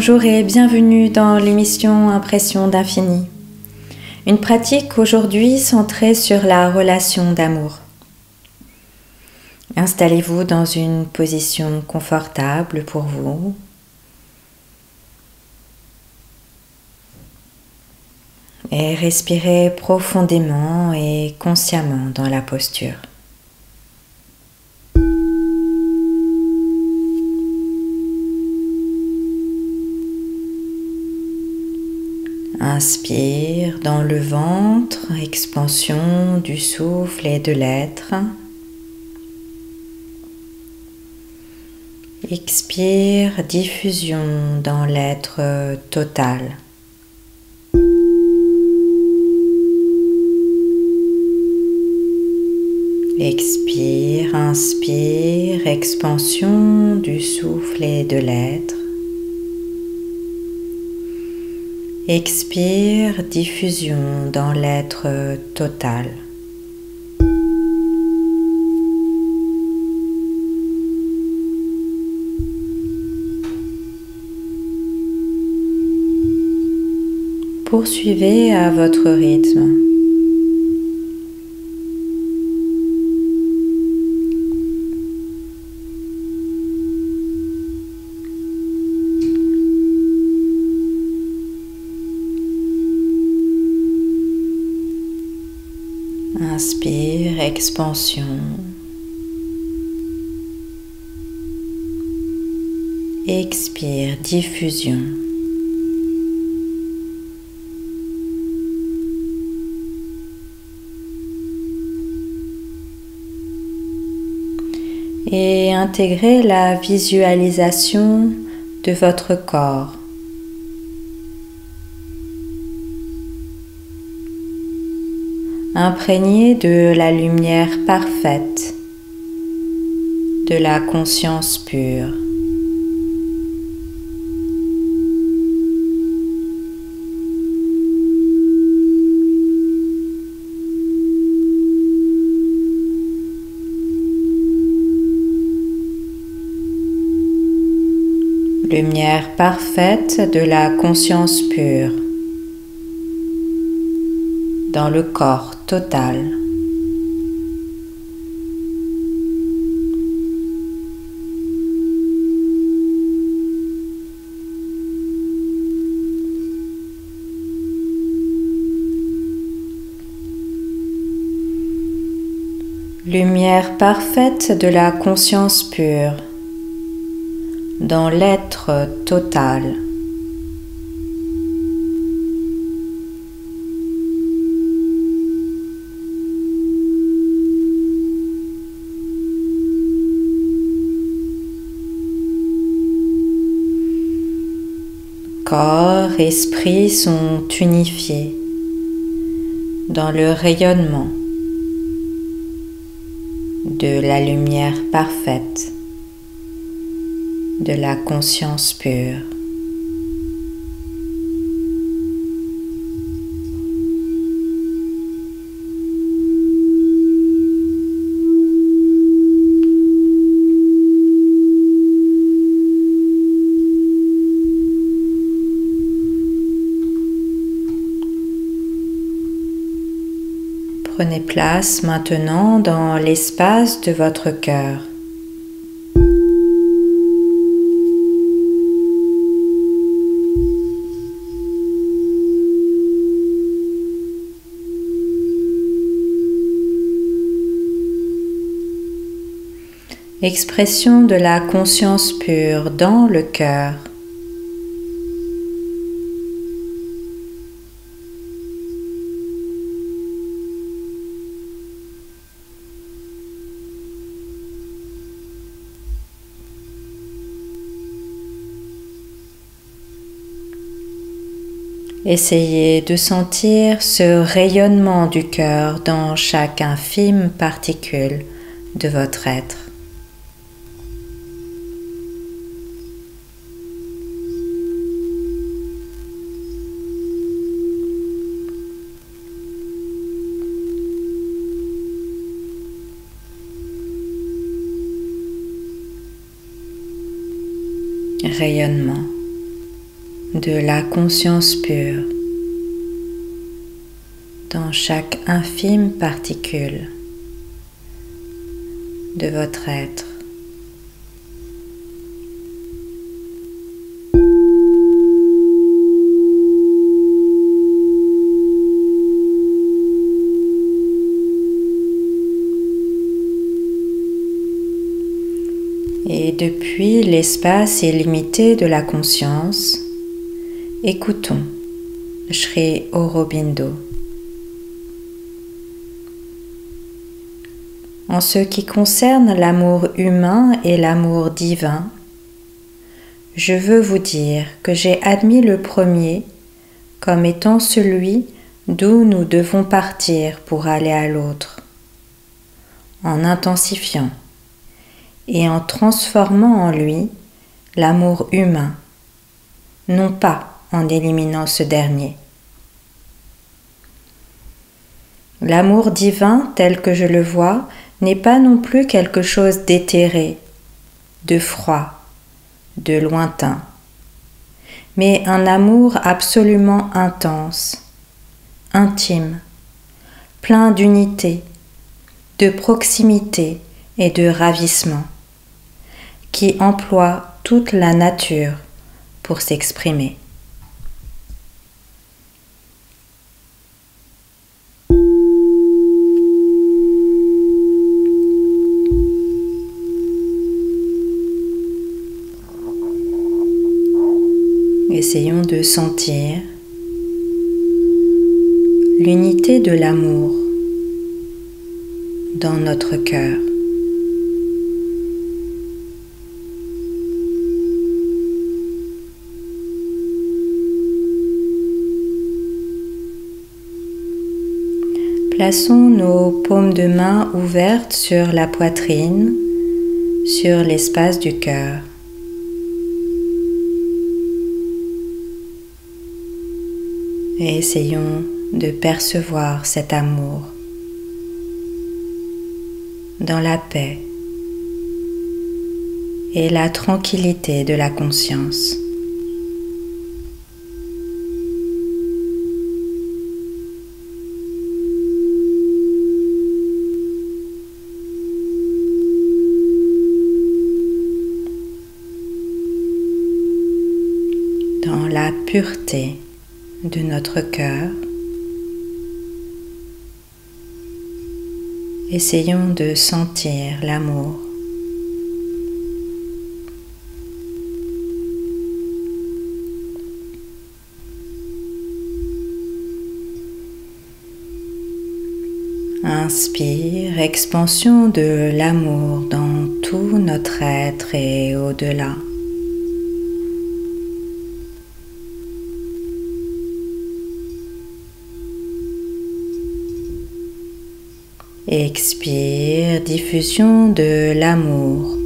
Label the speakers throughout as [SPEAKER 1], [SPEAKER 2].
[SPEAKER 1] Bonjour et bienvenue dans l'émission Impression d'infini. Une pratique aujourd'hui centrée sur la relation d'amour. Installez-vous dans une position confortable pour vous. Et respirez profondément et consciemment dans la posture. Inspire dans le ventre, expansion du souffle et de l'être. Expire, diffusion dans l'être total. Expire, inspire, expansion du souffle et de l'être. Expire, diffusion dans l'être total. Poursuivez à votre rythme. Expansion. Expire, diffusion. Et intégrez la visualisation de votre corps. Imprégné de la lumière parfaite, de la conscience pure. Lumière parfaite de la conscience pure dans le corps Lumière parfaite de la conscience pure dans l'être total. Corps, esprit sont unifiés dans le rayonnement de la lumière parfaite, de la conscience pure. Prenez place maintenant dans l'espace de votre cœur. Expression de la conscience pure dans le cœur. Essayez de sentir ce rayonnement du cœur dans chaque infime particule de votre être. Rayonnement. De la conscience pure dans chaque infime particule de votre être. Et depuis l'espace illimité de la conscience, écoutons Sri Aurobindo. En ce qui concerne l'amour humain et l'amour divin, je veux vous dire que j'ai admis le premier comme étant celui d'où nous devons partir pour aller à l'autre, en intensifiant et en transformant en lui l'amour humain, non pas en éliminant ce dernier. L'amour divin tel que je le vois n'est pas non plus quelque chose d'éthéré, de froid, de lointain, mais un amour absolument intense, intime, plein d'unité, de proximité et de ravissement, qui emploie toute la nature pour s'exprimer. L'unité de l'amour dans notre cœur. Plaçons nos paumes de main ouvertes sur la poitrine, sur l'espace du cœur. Essayons de percevoir cet amour dans la paix et la tranquillité de la conscience. dans la pureté de notre cœur. Essayons de sentir l'amour. Inspire, expansion de l'amour dans tout notre être et au-delà. Expire, diffusion de l'amour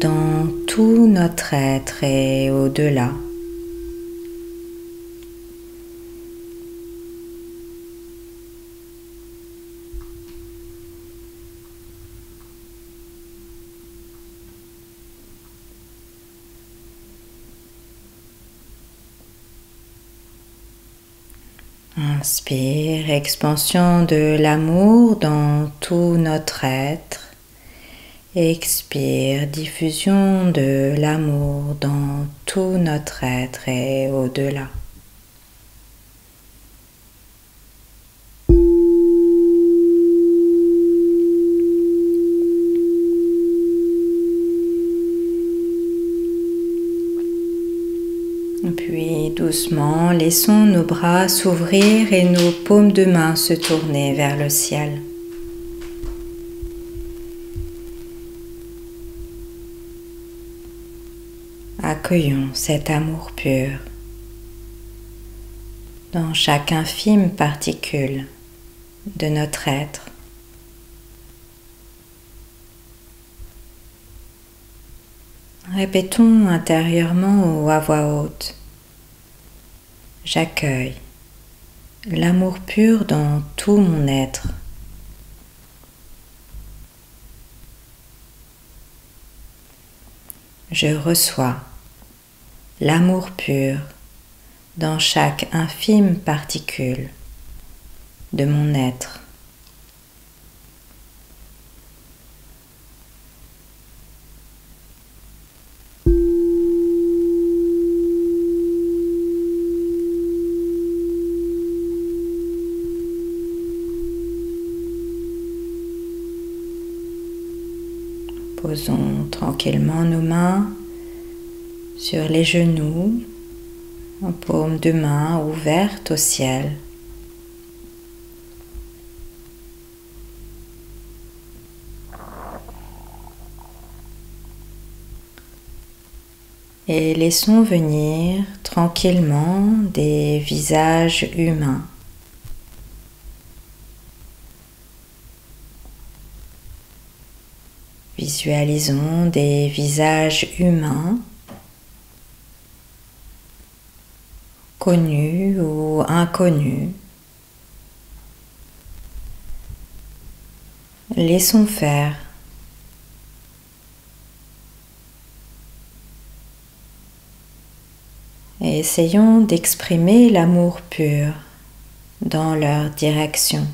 [SPEAKER 1] dans tout notre être et au-delà. Inspire, expansion de l'amour dans tout notre être. Expire, diffusion de l'amour dans tout notre être et au-delà. Doucement, laissons nos bras s'ouvrir et nos paumes de main se tourner vers le ciel. Accueillons cet amour pur dans chaque infime particule de notre être. Répétons intérieurement ou à voix haute. J'accueille l'amour pur dans tout mon être. Je reçois l'amour pur dans chaque infime particule de mon être. Tranquillement nos mains sur les genoux, en paume de main ouverte au ciel. Et laissons venir tranquillement des visages humains. Visualisons des visages humains connus ou inconnus. Laissons faire. Et essayons d'exprimer l'amour pur dans leur direction.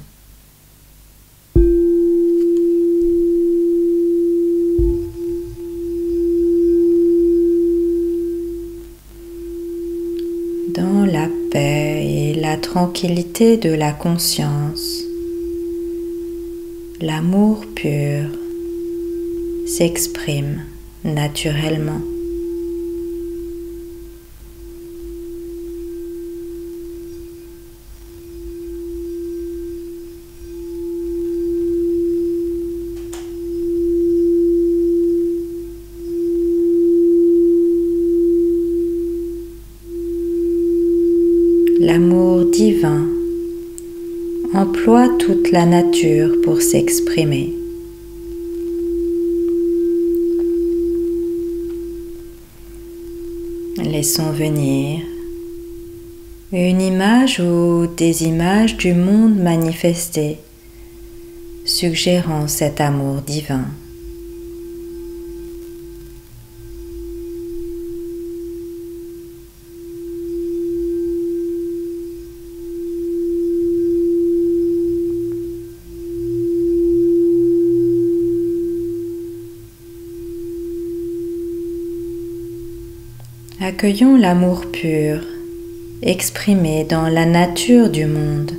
[SPEAKER 1] Tranquillité de la conscience, l'amour pur s'exprime naturellement. l'amour divin emploie toute la nature pour s'exprimer. Laissons venir une image ou des images du monde manifesté, suggérant cet amour divin. Accueillons l'amour pur exprimé dans la nature du monde.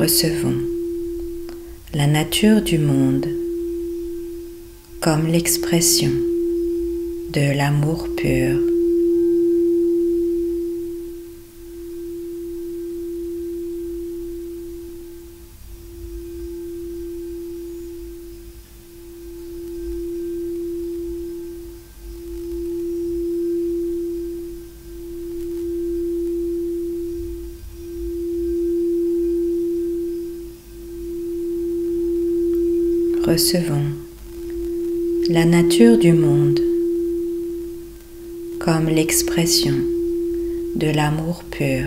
[SPEAKER 1] Recevons la nature du monde comme l'expression de l'amour pur. Recevons la nature du monde comme l'expression de l'amour pur.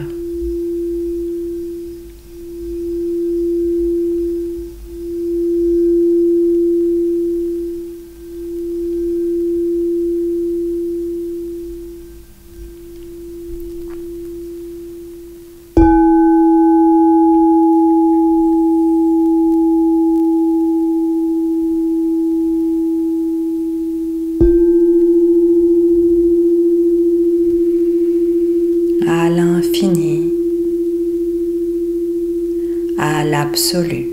[SPEAKER 1] À l'absolu.